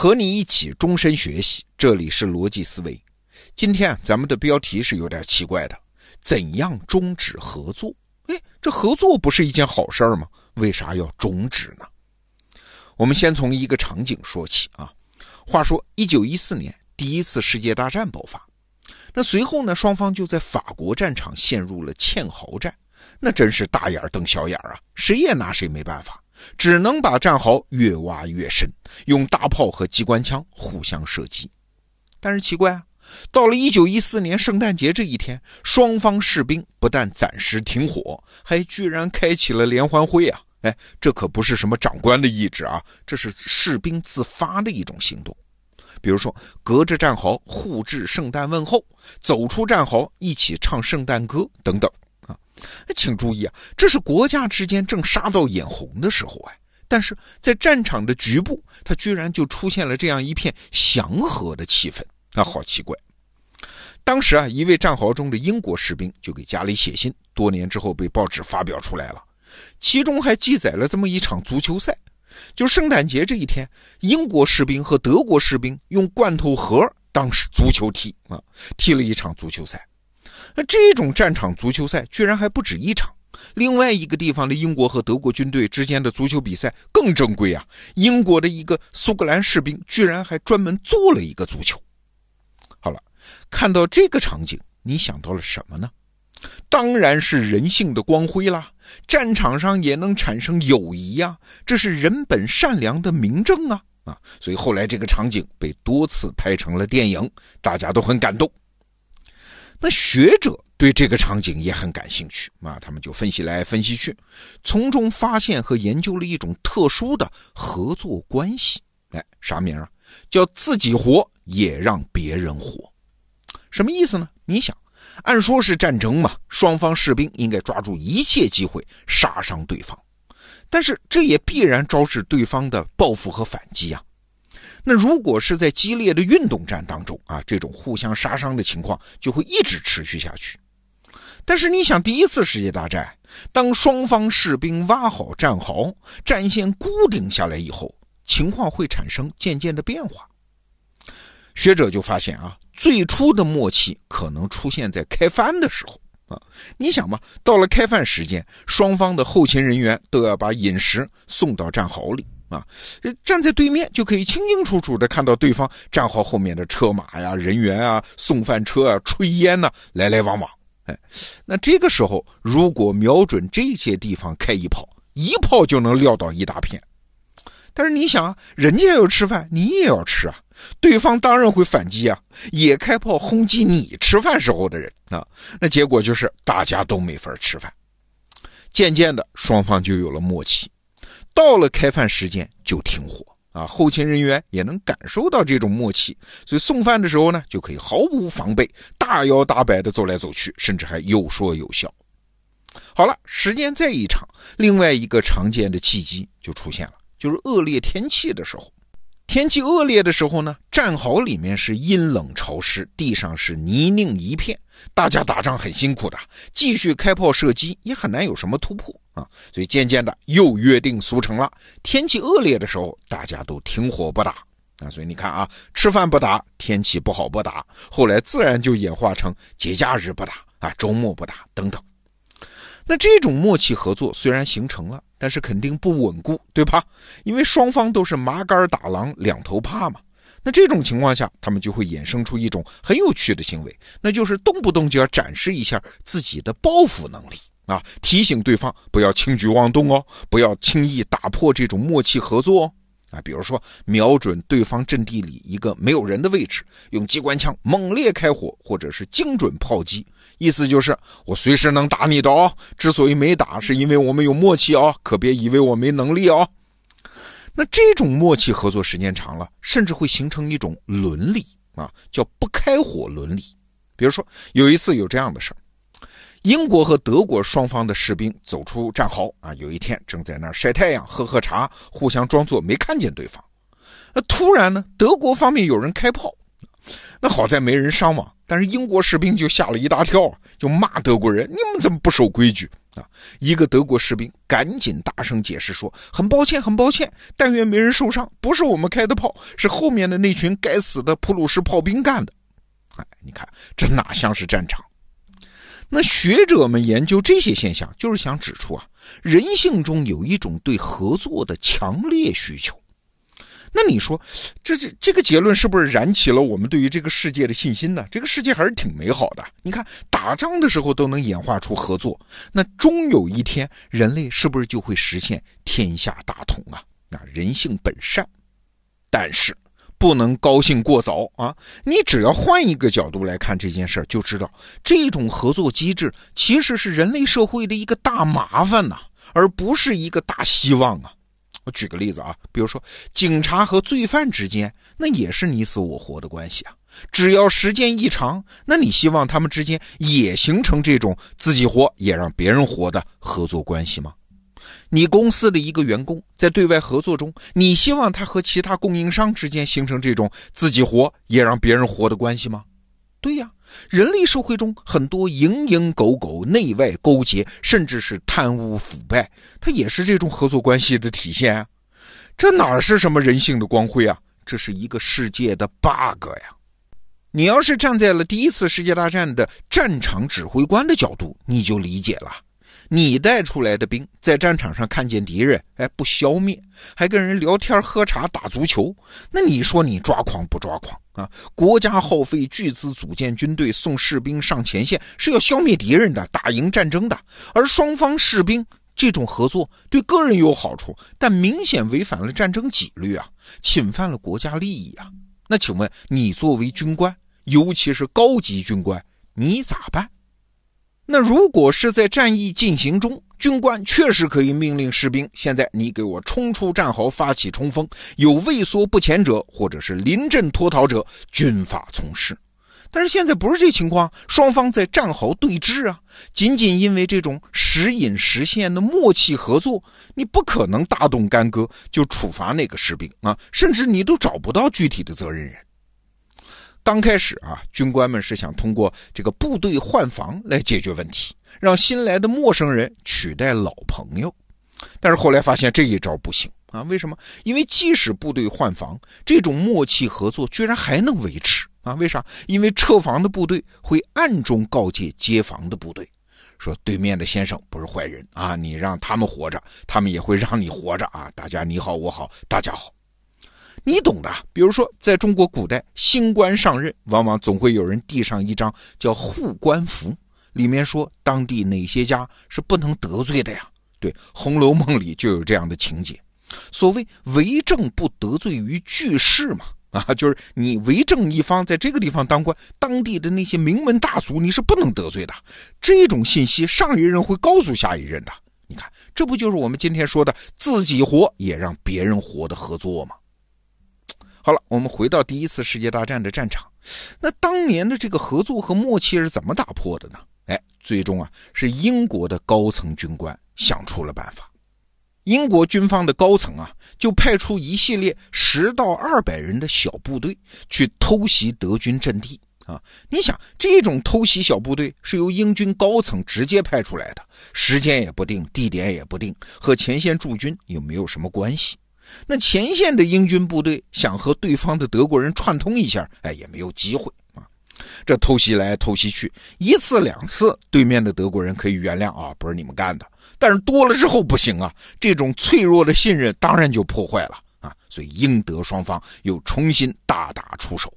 和你一起终身学习，这里是逻辑思维。今天，咱们的标题是有点奇怪的：怎样终止合作？哎，这合作不是一件好事儿吗？为啥要终止呢？我们先从一个场景说起啊。话说，一九一四年，第一次世界大战爆发，那随后呢，双方就在法国战场陷入了堑壕战，那真是大眼瞪小眼啊，谁也拿谁没办法。只能把战壕越挖越深，用大炮和机关枪互相射击。但是奇怪啊，到了一九一四年圣诞节这一天，双方士兵不但暂时停火，还居然开启了联欢会啊！哎，这可不是什么长官的意志啊，这是士兵自发的一种行动。比如说，隔着战壕互致圣诞问候，走出战壕一起唱圣诞歌等等。请注意啊，这是国家之间正杀到眼红的时候哎，但是在战场的局部，它居然就出现了这样一片祥和的气氛，啊，好奇怪。当时啊，一位战壕中的英国士兵就给家里写信，多年之后被报纸发表出来了，其中还记载了这么一场足球赛，就圣诞节这一天，英国士兵和德国士兵用罐头盒当足球踢啊，踢了一场足球赛。那这种战场足球赛居然还不止一场，另外一个地方的英国和德国军队之间的足球比赛更正规啊！英国的一个苏格兰士兵居然还专门做了一个足球。好了，看到这个场景，你想到了什么呢？当然是人性的光辉啦！战场上也能产生友谊呀，这是人本善良的明证啊！啊，所以后来这个场景被多次拍成了电影，大家都很感动。那学者对这个场景也很感兴趣啊，他们就分析来分析去，从中发现和研究了一种特殊的合作关系。哎，啥名啊？叫自己活也让别人活。什么意思呢？你想，按说是战争嘛，双方士兵应该抓住一切机会杀伤对方，但是这也必然招致对方的报复和反击啊。那如果是在激烈的运动战当中啊，这种互相杀伤的情况就会一直持续下去。但是你想，第一次世界大战，当双方士兵挖好战壕、战线固定下来以后，情况会产生渐渐的变化。学者就发现啊，最初的默契可能出现在开饭的时候啊。你想嘛，到了开饭时间，双方的后勤人员都要把饮食送到战壕里。啊，站在对面就可以清清楚楚的看到对方战壕后面的车马呀、人员啊、送饭车啊、炊烟呢，来来往往。哎，那这个时候如果瞄准这些地方开一炮，一炮就能撂倒一大片。但是你想啊，人家要吃饭，你也要吃啊，对方当然会反击啊，也开炮轰击你吃饭时候的人啊。那结果就是大家都没法吃饭。渐渐的，双方就有了默契。到了开饭时间就停火啊！后勤人员也能感受到这种默契，所以送饭的时候呢，就可以毫无防备、大摇大摆地走来走去，甚至还有说有笑。好了，时间再一长，另外一个常见的契机就出现了，就是恶劣天气的时候。天气恶劣的时候呢，战壕里面是阴冷潮湿，地上是泥泞一片，大家打仗很辛苦的，继续开炮射击也很难有什么突破啊。所以渐渐的又约定俗成了，天气恶劣的时候大家都停火不打啊。所以你看啊，吃饭不打，天气不好不打，后来自然就演化成节假日不打啊，周末不打等等。那这种默契合作虽然形成了，但是肯定不稳固，对吧？因为双方都是麻杆打狼，两头怕嘛。那这种情况下，他们就会衍生出一种很有趣的行为，那就是动不动就要展示一下自己的报复能力啊，提醒对方不要轻举妄动哦，不要轻易打破这种默契合作哦。啊，比如说瞄准对方阵地里一个没有人的位置，用机关枪猛烈开火，或者是精准炮击，意思就是我随时能打你的哦。之所以没打，是因为我们有默契哦，可别以为我没能力哦。那这种默契合作时间长了，甚至会形成一种伦理啊，叫不开火伦理。比如说有一次有这样的事儿。英国和德国双方的士兵走出战壕啊，有一天正在那儿晒太阳、喝喝茶，互相装作没看见对方。那突然呢，德国方面有人开炮，那好在没人伤亡，但是英国士兵就吓了一大跳，就骂德国人：“你们怎么不守规矩啊！一个德国士兵赶紧大声解释说：“很抱歉，很抱歉，但愿没人受伤，不是我们开的炮，是后面的那群该死的普鲁士炮兵干的。”哎，你看这哪像是战场？那学者们研究这些现象，就是想指出啊，人性中有一种对合作的强烈需求。那你说，这这这个结论是不是燃起了我们对于这个世界的信心呢？这个世界还是挺美好的。你看，打仗的时候都能演化出合作，那终有一天，人类是不是就会实现天下大同啊？那人性本善，但是不能高兴过早啊！你只要换一个角度来看这件事儿，就知道这种合作机制其实是人类社会的一个大麻烦呐，而不是一个大希望啊。我举个例子啊，比如说警察和罪犯之间，那也是你死我活的关系啊。只要时间一长，那你希望他们之间也形成这种自己活也让别人活的合作关系吗？你公司的一个员工在对外合作中，你希望他和其他供应商之间形成这种自己活也让别人活的关系吗？对呀。人类社会中很多蝇营狗苟、内外勾结，甚至是贪污腐败，它也是这种合作关系的体现啊！这哪是什么人性的光辉啊？这是一个世界的 bug 呀！你要是站在了第一次世界大战的战场指挥官的角度，你就理解了。你带出来的兵在战场上看见敌人，哎，不消灭，还跟人聊天、喝茶、打足球，那你说你抓狂不抓狂啊？国家耗费巨资组建军队，送士兵上前线，是要消灭敌人的，打赢战争的。而双方士兵这种合作对个人有好处，但明显违反了战争纪律啊，侵犯了国家利益啊。那请问你作为军官，尤其是高级军官，你咋办？那如果是在战役进行中，军官确实可以命令士兵：现在你给我冲出战壕，发起冲锋。有畏缩不前者，或者是临阵脱逃者，军法从事。但是现在不是这情况，双方在战壕对峙啊，仅仅因为这种时隐时现的默契合作，你不可能大动干戈就处罚那个士兵啊，甚至你都找不到具体的责任人。刚开始啊，军官们是想通过这个部队换防来解决问题，让新来的陌生人取代老朋友。但是后来发现这一招不行啊！为什么？因为即使部队换防，这种默契合作居然还能维持啊？为啥？因为撤防的部队会暗中告诫接防的部队，说对面的先生不是坏人啊，你让他们活着，他们也会让你活着啊！大家你好我好大家好。你懂的，比如说，在中国古代，新官上任，往往总会有人递上一张叫护官符，里面说当地哪些家是不能得罪的呀？对，《红楼梦》里就有这样的情节，所谓为政不得罪于巨士嘛，啊，就是你为政一方，在这个地方当官，当地的那些名门大族你是不能得罪的。这种信息，上一任会告诉下一任的。你看，这不就是我们今天说的自己活也让别人活的合作吗？好了，我们回到第一次世界大战的战场。那当年的这个合作和默契是怎么打破的呢？哎，最终啊，是英国的高层军官想出了办法。英国军方的高层啊，就派出一系列十到二百人的小部队去偷袭德军阵地啊。你想，这种偷袭小部队是由英军高层直接派出来的，时间也不定，地点也不定，和前线驻军又没有什么关系。那前线的英军部队想和对方的德国人串通一下，哎，也没有机会啊。这偷袭来偷袭去，一次两次，对面的德国人可以原谅啊，不是你们干的。但是多了之后不行啊，这种脆弱的信任当然就破坏了啊。所以英德双方又重新大打出手。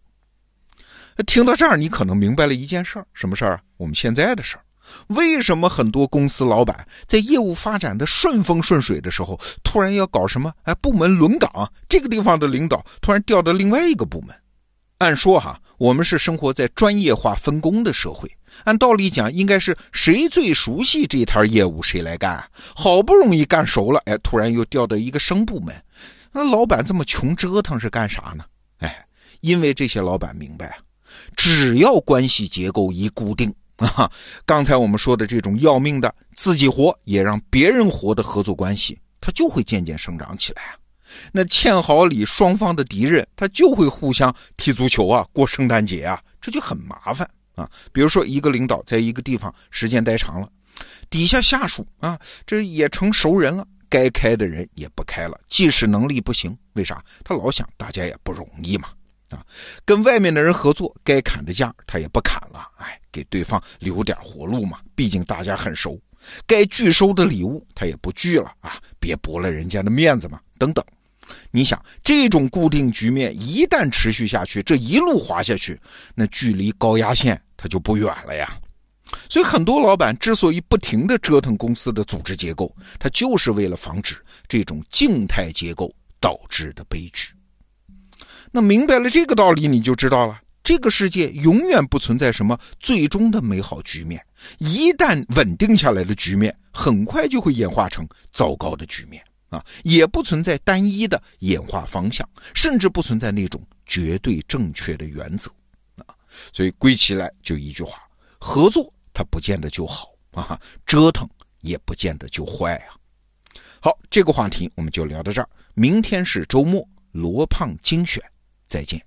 听到这儿，你可能明白了一件事儿，什么事儿啊？我们现在的事儿。为什么很多公司老板在业务发展的顺风顺水的时候，突然要搞什么？哎，部门轮岗，这个地方的领导突然调到另外一个部门。按说哈，我们是生活在专业化分工的社会，按道理讲，应该是谁最熟悉这摊业务谁来干。好不容易干熟了，哎，突然又调到一个生部门，那老板这么穷折腾是干啥呢？哎，因为这些老板明白啊，只要关系结构一固定。啊，刚才我们说的这种要命的自己活也让别人活的合作关系，它就会渐渐生长起来啊。那堑壕里双方的敌人，他就会互相踢足球啊，过圣诞节啊，这就很麻烦啊。比如说，一个领导在一个地方时间待长了，底下下属啊，这也成熟人了，该开的人也不开了，即使能力不行，为啥？他老想大家也不容易嘛。啊，跟外面的人合作，该砍的价他也不砍了，哎，给对方留点活路嘛。毕竟大家很熟，该拒收的礼物他也不拒了啊，别驳了人家的面子嘛。等等，你想这种固定局面一旦持续下去，这一路滑下去，那距离高压线它就不远了呀。所以很多老板之所以不停的折腾公司的组织结构，他就是为了防止这种静态结构导致的悲剧。那明白了这个道理，你就知道了，这个世界永远不存在什么最终的美好局面。一旦稳定下来的局面，很快就会演化成糟糕的局面啊！也不存在单一的演化方向，甚至不存在那种绝对正确的原则啊！所以归起来就一句话：合作它不见得就好啊，折腾也不见得就坏啊。好，这个话题我们就聊到这儿，明天是周末，罗胖精选。再见。